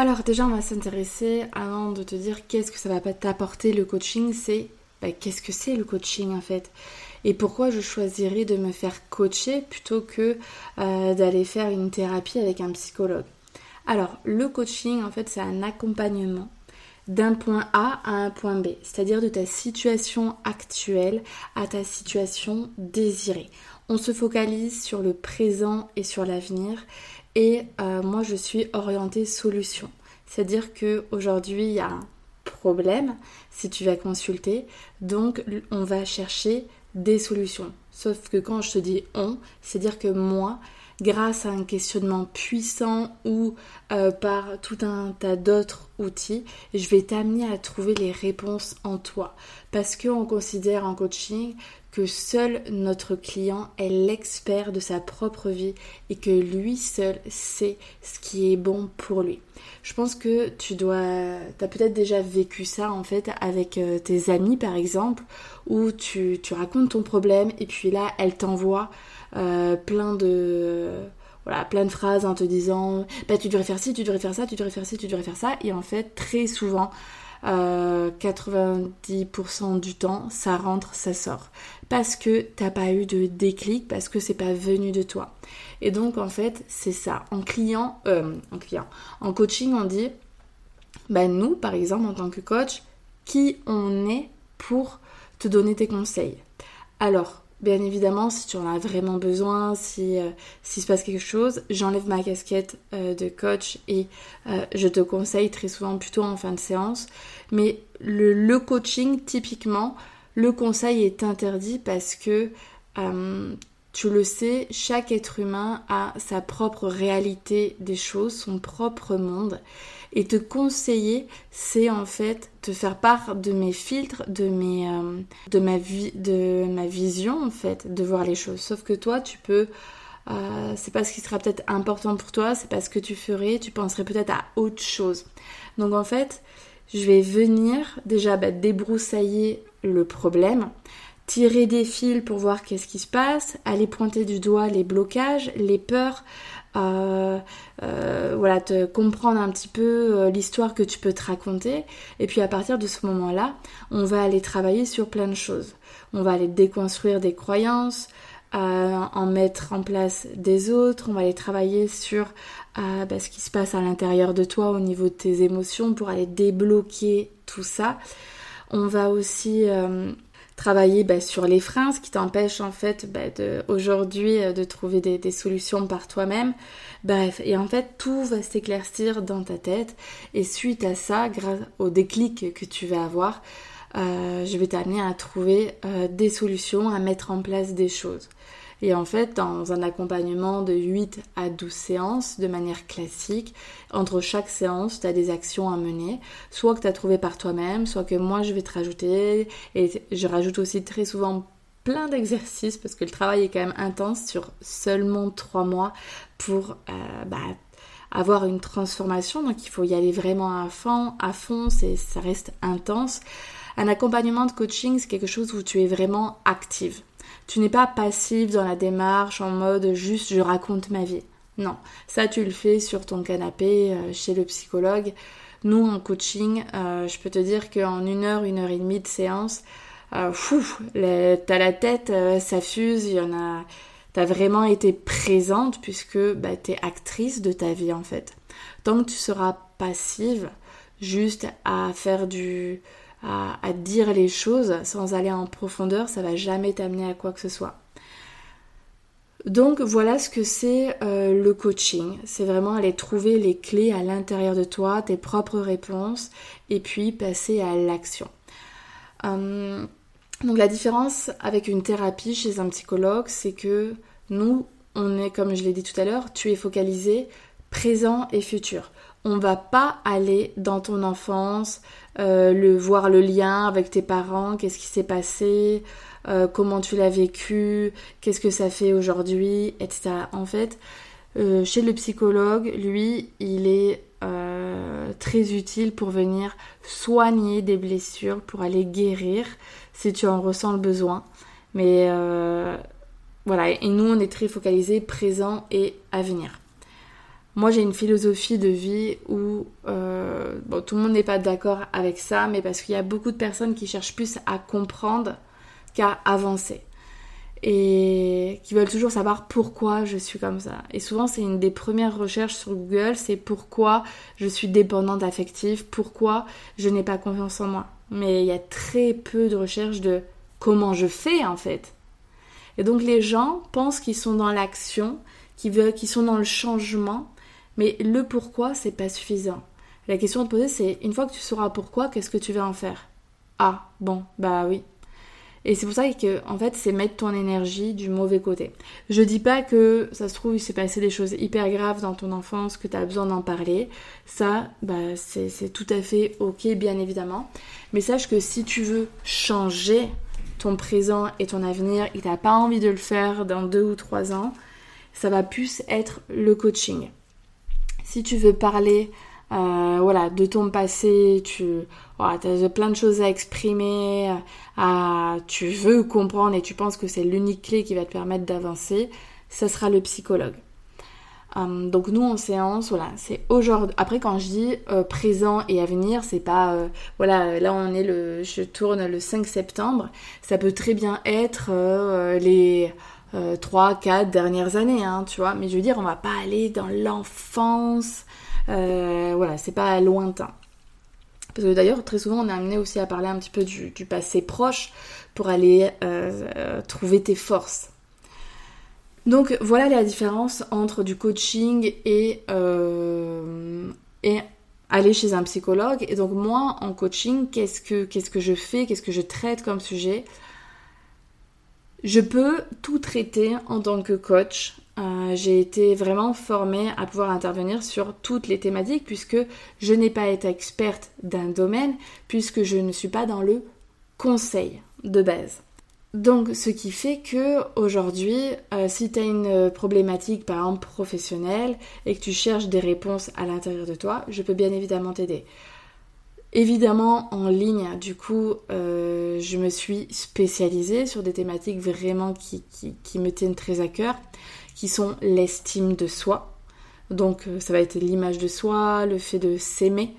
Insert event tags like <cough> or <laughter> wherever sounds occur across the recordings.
Alors déjà, on va s'intéresser, avant de te dire qu'est-ce que ça va t'apporter le coaching, c'est bah, qu'est-ce que c'est le coaching en fait? Et pourquoi je choisirais de me faire coacher plutôt que euh, d'aller faire une thérapie avec un psychologue? Alors, le coaching, en fait, c'est un accompagnement d'un point A à un point B, c'est-à-dire de ta situation actuelle à ta situation désirée. On se focalise sur le présent et sur l'avenir et euh, moi je suis orientée solution. C'est-à-dire que aujourd'hui il y a un problème si tu vas consulter, donc on va chercher des solutions. Sauf que quand je te dis on, c'est-à-dire que moi, grâce à un questionnement puissant ou euh, par tout un tas d'autres outils, je vais t'amener à trouver les réponses en toi. Parce qu'on considère en coaching que seul notre client est l'expert de sa propre vie et que lui seul sait ce qui est bon pour lui. Je pense que tu dois, tu as peut-être déjà vécu ça en fait avec euh, tes amis par exemple, où tu, racontes ton problème et puis là elle t'envoie euh, plein de voilà, plein de phrases en te disant bah, tu devrais faire ci, tu devrais faire ça, tu devrais faire ci, tu devrais faire ça. Et en fait, très souvent, 90% euh, du temps, ça rentre, ça sort. Parce que t'as pas eu de déclic, parce que c'est pas venu de toi. Et donc, en fait, c'est ça. En client, euh, en client, en coaching, on dit, bah, nous, par exemple, en tant que coach, qui on est pour te donner tes conseils. Alors, Bien évidemment, si tu en as vraiment besoin, si euh, s'il se passe quelque chose, j'enlève ma casquette euh, de coach et euh, je te conseille très souvent plutôt en fin de séance. Mais le, le coaching, typiquement, le conseil est interdit parce que tu le sais, chaque être humain a sa propre réalité des choses, son propre monde. Et te conseiller, c'est en fait te faire part de mes filtres, de, euh, ma, vie, de ma vision en fait, de voir les choses. Sauf que toi, tu peux... Euh, c'est pas ce qui sera peut-être important pour toi, c'est pas ce que tu ferais, tu penserais peut-être à autre chose. Donc en fait, je vais venir déjà bah, débroussailler le problème, tirer des fils pour voir qu'est-ce qui se passe, aller pointer du doigt les blocages, les peurs, euh, euh, voilà, te comprendre un petit peu euh, l'histoire que tu peux te raconter. Et puis à partir de ce moment-là, on va aller travailler sur plein de choses. On va aller déconstruire des croyances, en mettre en place des autres. On va aller travailler sur bah, ce qui se passe à l'intérieur de toi au niveau de tes émotions pour aller débloquer tout ça. On va aussi travailler bah, sur les freins, ce qui t'empêche en fait bah, aujourd'hui euh, de trouver des, solutions par toi-même. Bref, et en fait tout va s'éclaircir dans ta tête et suite à ça, grâce au déclic que tu vas avoir, euh, je vais t'amener à trouver euh, des solutions, à mettre en place des choses. Et en fait, dans un accompagnement de 8 à 12 séances, de manière classique, entre chaque séance, tu as des actions à mener, soit que tu as trouvé par toi-même, soit que moi je vais te rajouter, et je rajoute aussi très souvent plein d'exercices parce que le travail est quand même intense sur seulement 3 mois pour euh, bah, avoir une transformation, donc il faut y aller vraiment à fond, à fond, ça reste intense. Un accompagnement de coaching, c'est quelque chose où tu es vraiment active. Tu n'es pas passive dans la démarche en mode juste je raconte ma vie. Non, ça tu le fais sur ton canapé euh, chez le psychologue. Nous en coaching, euh, je peux te dire qu'en une heure, une heure et demie de séance, euh, t'as la tête, ça fuse, il y en a. T'as vraiment été présente puisque bah, t'es actrice de ta vie en fait. Tant que tu seras passive, juste à faire du, à, dire les choses sans aller en profondeur, ça va jamais t'amener à quoi que ce soit. Donc voilà ce que c'est euh, le coaching. C'est vraiment aller trouver les clés à l'intérieur de toi, tes propres réponses, et puis passer à l'action. Hum, donc la différence avec une thérapie chez un psychologue, c'est que nous, on est, comme je l'ai dit tout à l'heure, tu es focalisé présent et futur. On va pas aller dans ton enfance, euh, voir le lien avec tes parents, qu'est-ce qui s'est passé, euh, comment tu l'as vécu, qu'est-ce que ça fait aujourd'hui, etc. En fait, euh, chez le psychologue, lui, il est très utile pour venir soigner des blessures, pour aller guérir si tu en ressens le besoin. Mais voilà, et nous, on est très focalisé présent et à venir. Moi, j'ai une philosophie de vie où euh, bon, tout le monde n'est pas d'accord avec ça, mais parce qu'il y a beaucoup de personnes qui cherchent plus à comprendre qu'à avancer. Et qui veulent toujours savoir pourquoi je suis comme ça. Et souvent, c'est une des premières recherches sur Google, c'est pourquoi je suis dépendante affective, pourquoi je n'ai pas confiance en moi. Mais il y a très peu de recherches de comment je fais en fait. Et donc les gens pensent qu'ils sont dans l'action, qu'ils sont dans le changement, mais le pourquoi, c'est pas suffisant. La question à te poser, c'est une fois que tu sauras pourquoi, qu'est-ce que tu vas en faire? Ah, bon, bah oui. Et c'est pour ça que, en fait, c'est mettre ton énergie du mauvais côté. Je dis pas que ça se trouve, il s'est passé des choses hyper graves dans ton enfance, que tu as besoin d'en parler. Ça, bah, c'est tout à fait ok, bien évidemment. Mais sache que si tu veux changer ton présent et ton avenir et tu n'as pas envie de le faire dans deux ou trois ans, ça va plus être le coaching. Si tu veux parler euh, voilà, de ton passé, tu as plein de choses à exprimer, à, tu veux comprendre et tu penses que c'est l'unique clé qui va te permettre d'avancer, ça sera le psychologue. Hum, donc nous en séance, voilà, c'est aujourd'hui. Après quand je dis euh, présent et à venir, c'est pas euh, voilà, là on est le, je tourne le 5 septembre, ça peut très bien être euh, les 3, 4 dernières années, hein, tu vois. Mais je veux dire, on va pas aller dans l'enfance, voilà, c'est pas lointain. Parce que d'ailleurs, très souvent, on est amené aussi à parler un petit peu du passé proche pour aller trouver tes forces. Donc voilà la différence entre du coaching et, euh, et aller chez un psychologue. Et donc moi en coaching, qu'est-ce que, qu'est-ce que je fais, qu'est-ce que je traite comme sujet? Je peux tout traiter en tant que coach. Euh, j'ai été vraiment formée à pouvoir intervenir sur toutes les thématiques puisque je n'ai pas été experte d'un domaine puisque je ne suis pas dans le conseil de base. Donc, ce qui fait que aujourd'hui, euh, si tu as une problématique, par exemple professionnelle, et que tu cherches des réponses à l'intérieur de toi, je peux bien évidemment t'aider. Évidemment, en ligne, du coup, euh, je me suis spécialisée sur des thématiques vraiment qui, me tiennent très à cœur, qui sont l'estime de soi. Donc, euh, ça va être l'image de soi, le fait de s'aimer,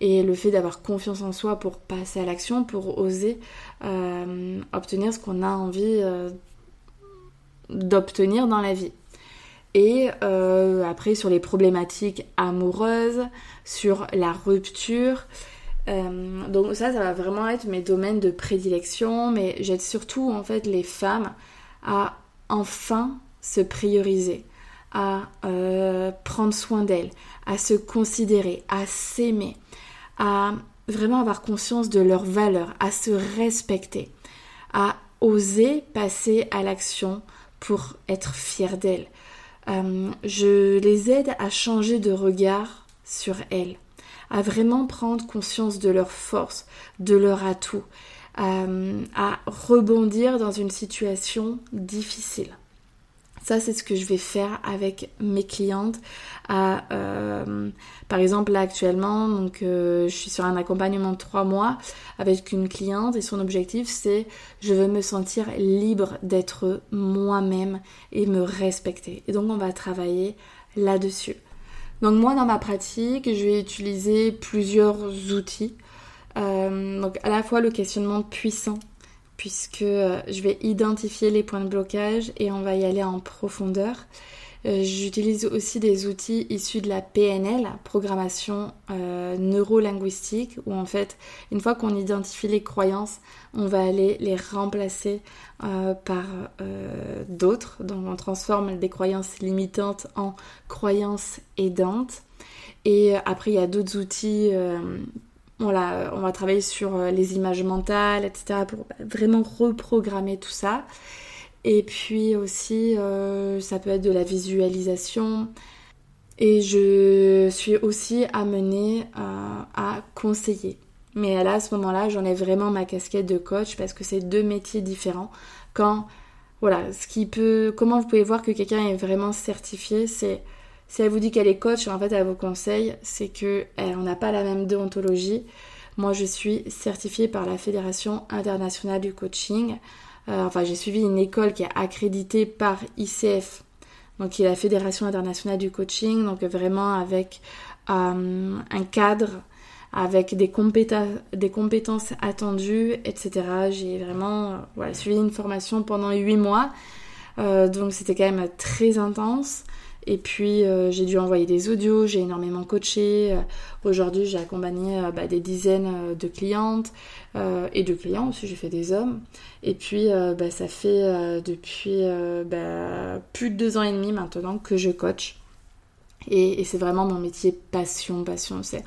et le fait d'avoir confiance en soi pour passer à l'action, pour oser euh, obtenir ce qu'on a envie d'obtenir dans la vie. Et après sur les problématiques amoureuses, sur la rupture. Donc ça, ça va vraiment être mes domaines de prédilection, mais j'aide surtout en fait les femmes à enfin se prioriser, à prendre soin d'elles, à se considérer, à s'aimer, à vraiment avoir conscience de leurs valeurs, à se respecter, à oser passer à l'action pour être fière d'elles. Euh, je les aide à changer de regard sur elles, à vraiment prendre conscience de leurs forces, de leurs atouts, euh, à rebondir dans une situation difficile. Ça, c'est ce que je vais faire avec mes clientes. Euh, par exemple, là actuellement, donc, euh, je suis sur un accompagnement de trois mois avec une cliente et son objectif, c'est je veux me sentir libre d'être moi-même et me respecter. Et donc, on va travailler là-dessus. Donc moi, dans ma pratique, je vais utiliser plusieurs outils. Euh, donc à la fois le questionnement puissant puisque euh, je vais identifier les points de blocage et on va y aller en profondeur. Euh, j'utilise aussi des outils issus de la PNL, programmation euh, neuro-linguistique, où en fait, une fois qu'on identifie les croyances, on va aller les remplacer par d'autres. Donc on transforme des croyances limitantes en croyances aidantes. Et après, il y a d'autres outils on, va travailler sur euh, les images mentales, etc. pour vraiment reprogrammer tout ça. Et puis aussi, euh, ça peut être de la visualisation. Et je suis aussi amenée euh, à conseiller. Mais là, à ce moment-là, j'en ai vraiment ma casquette de coach parce que c'est deux métiers différents. Quand, voilà, ce qui peut, comment vous pouvez voir que quelqu'un est vraiment certifié, c'est si elle vous dit qu'elle est coach, en fait, elle vous conseille, c'est que on n'a pas la même déontologie. Moi, je suis certifiée par la Fédération internationale du coaching. Euh, enfin, j'ai suivi une école qui est accréditée par ICF, donc qui est la Fédération internationale du coaching, donc vraiment avec euh, un cadre, avec des, compétences attendues, etc. J'ai vraiment voilà, suivi une formation pendant 8 mois, euh, donc c'était quand même très intense. Et puis euh, j'ai dû envoyer des audios, j'ai énormément coaché. Euh, aujourd'hui j'ai accompagné euh, bah, des dizaines de clientes et de clients aussi, j'ai fait des hommes. Et puis bah, ça fait depuis bah, plus de deux ans et demi maintenant que je coach. Et, c'est vraiment mon métier passion, passion. C'est...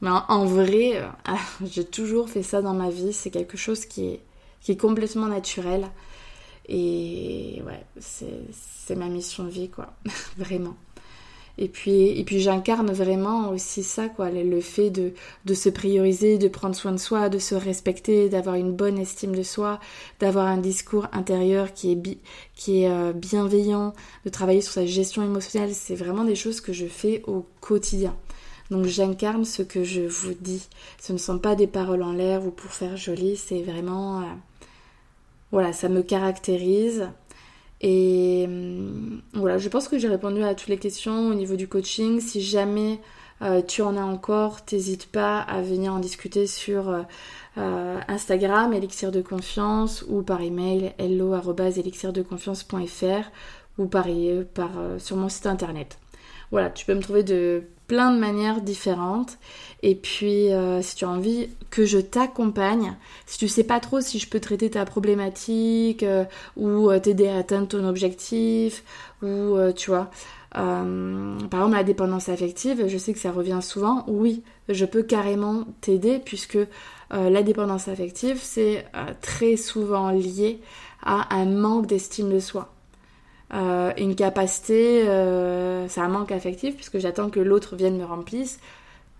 Mais en, vrai, <laughs> j'ai toujours fait ça dans ma vie. C'est quelque chose qui est, qui est complètement naturel. Et ouais, c'est ma mission de vie, quoi. <laughs> vraiment. Et puis, et puis j'incarne vraiment aussi ça, quoi, le, fait de, de, se prioriser, de prendre soin de soi, de se respecter, d'avoir une bonne estime de soi, d'avoir un discours intérieur qui est, qui est euh, bienveillant, de travailler sur sa gestion émotionnelle. C'est vraiment des choses que je fais au quotidien. Donc j'incarne ce que je vous dis. Ce ne sont pas des paroles en l'air ou pour faire joli, c'est vraiment... Euh, voilà, ça me caractérise. Et hum, voilà, je pense que j'ai répondu à toutes les questions au niveau du coaching. Si jamais euh, tu en as encore, t'hésites pas à venir en discuter sur euh, euh, Instagram, Elixir de Confiance, ou par email, hello.elixirdeconfiance.fr ou par, par sur mon site internet. Voilà, tu peux me trouver de plein de manières différentes. Et puis, euh, si tu as envie que je t'accompagne, si tu sais pas trop si je peux traiter ta problématique euh, ou euh, t'aider à atteindre ton objectif, ou tu vois, par exemple la dépendance affective, je sais que ça revient souvent. Oui, je peux carrément t'aider puisque la dépendance affective, c'est très souvent lié à un manque d'estime de soi. Une capacité, c'est un manque affectif puisque j'attends que l'autre vienne me remplisse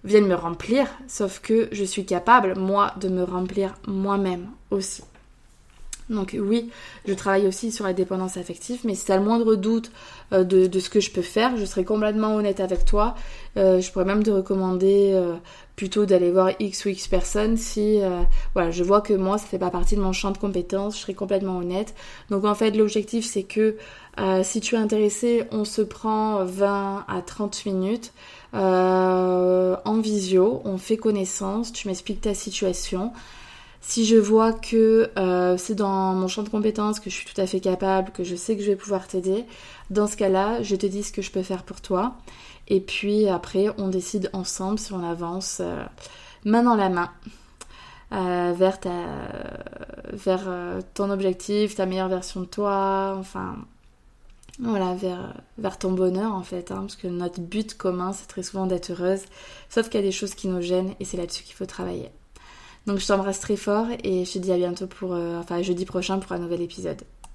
viennent me remplir, sauf que je suis capable, moi, de me remplir moi-même aussi. Donc oui, je travaille aussi sur la dépendance affective, mais si tu as le moindre doute euh, de, ce que je peux faire, je serai complètement honnête avec toi. Euh, je pourrais même te recommander euh, plutôt d'aller voir X ou X personnes si voilà, je vois que moi, ça fait pas partie de mon champ de compétences, je serai complètement honnête. Donc en fait, l'objectif, c'est que si tu es intéressé, on se prend 20 à 30 minutes. En visio, on fait connaissance, tu m'expliques ta situation. Si je vois que euh, c'est dans mon champ de compétences, que je suis tout à fait capable, que je sais que je vais pouvoir t'aider, dans ce cas-là, je te dis ce que je peux faire pour toi. Et puis après, on décide ensemble si on avance euh, main dans la main vers, ta, vers ton objectif, ta meilleure version de toi, enfin voilà, vers, vers ton bonheur en fait, hein, parce que notre but commun c'est très souvent d'être heureuse, sauf qu'il y a des choses qui nous gênent et c'est là-dessus qu'il faut travailler. Donc je t'embrasse très fort et je te dis à bientôt pour, euh, enfin jeudi prochain pour un nouvel épisode.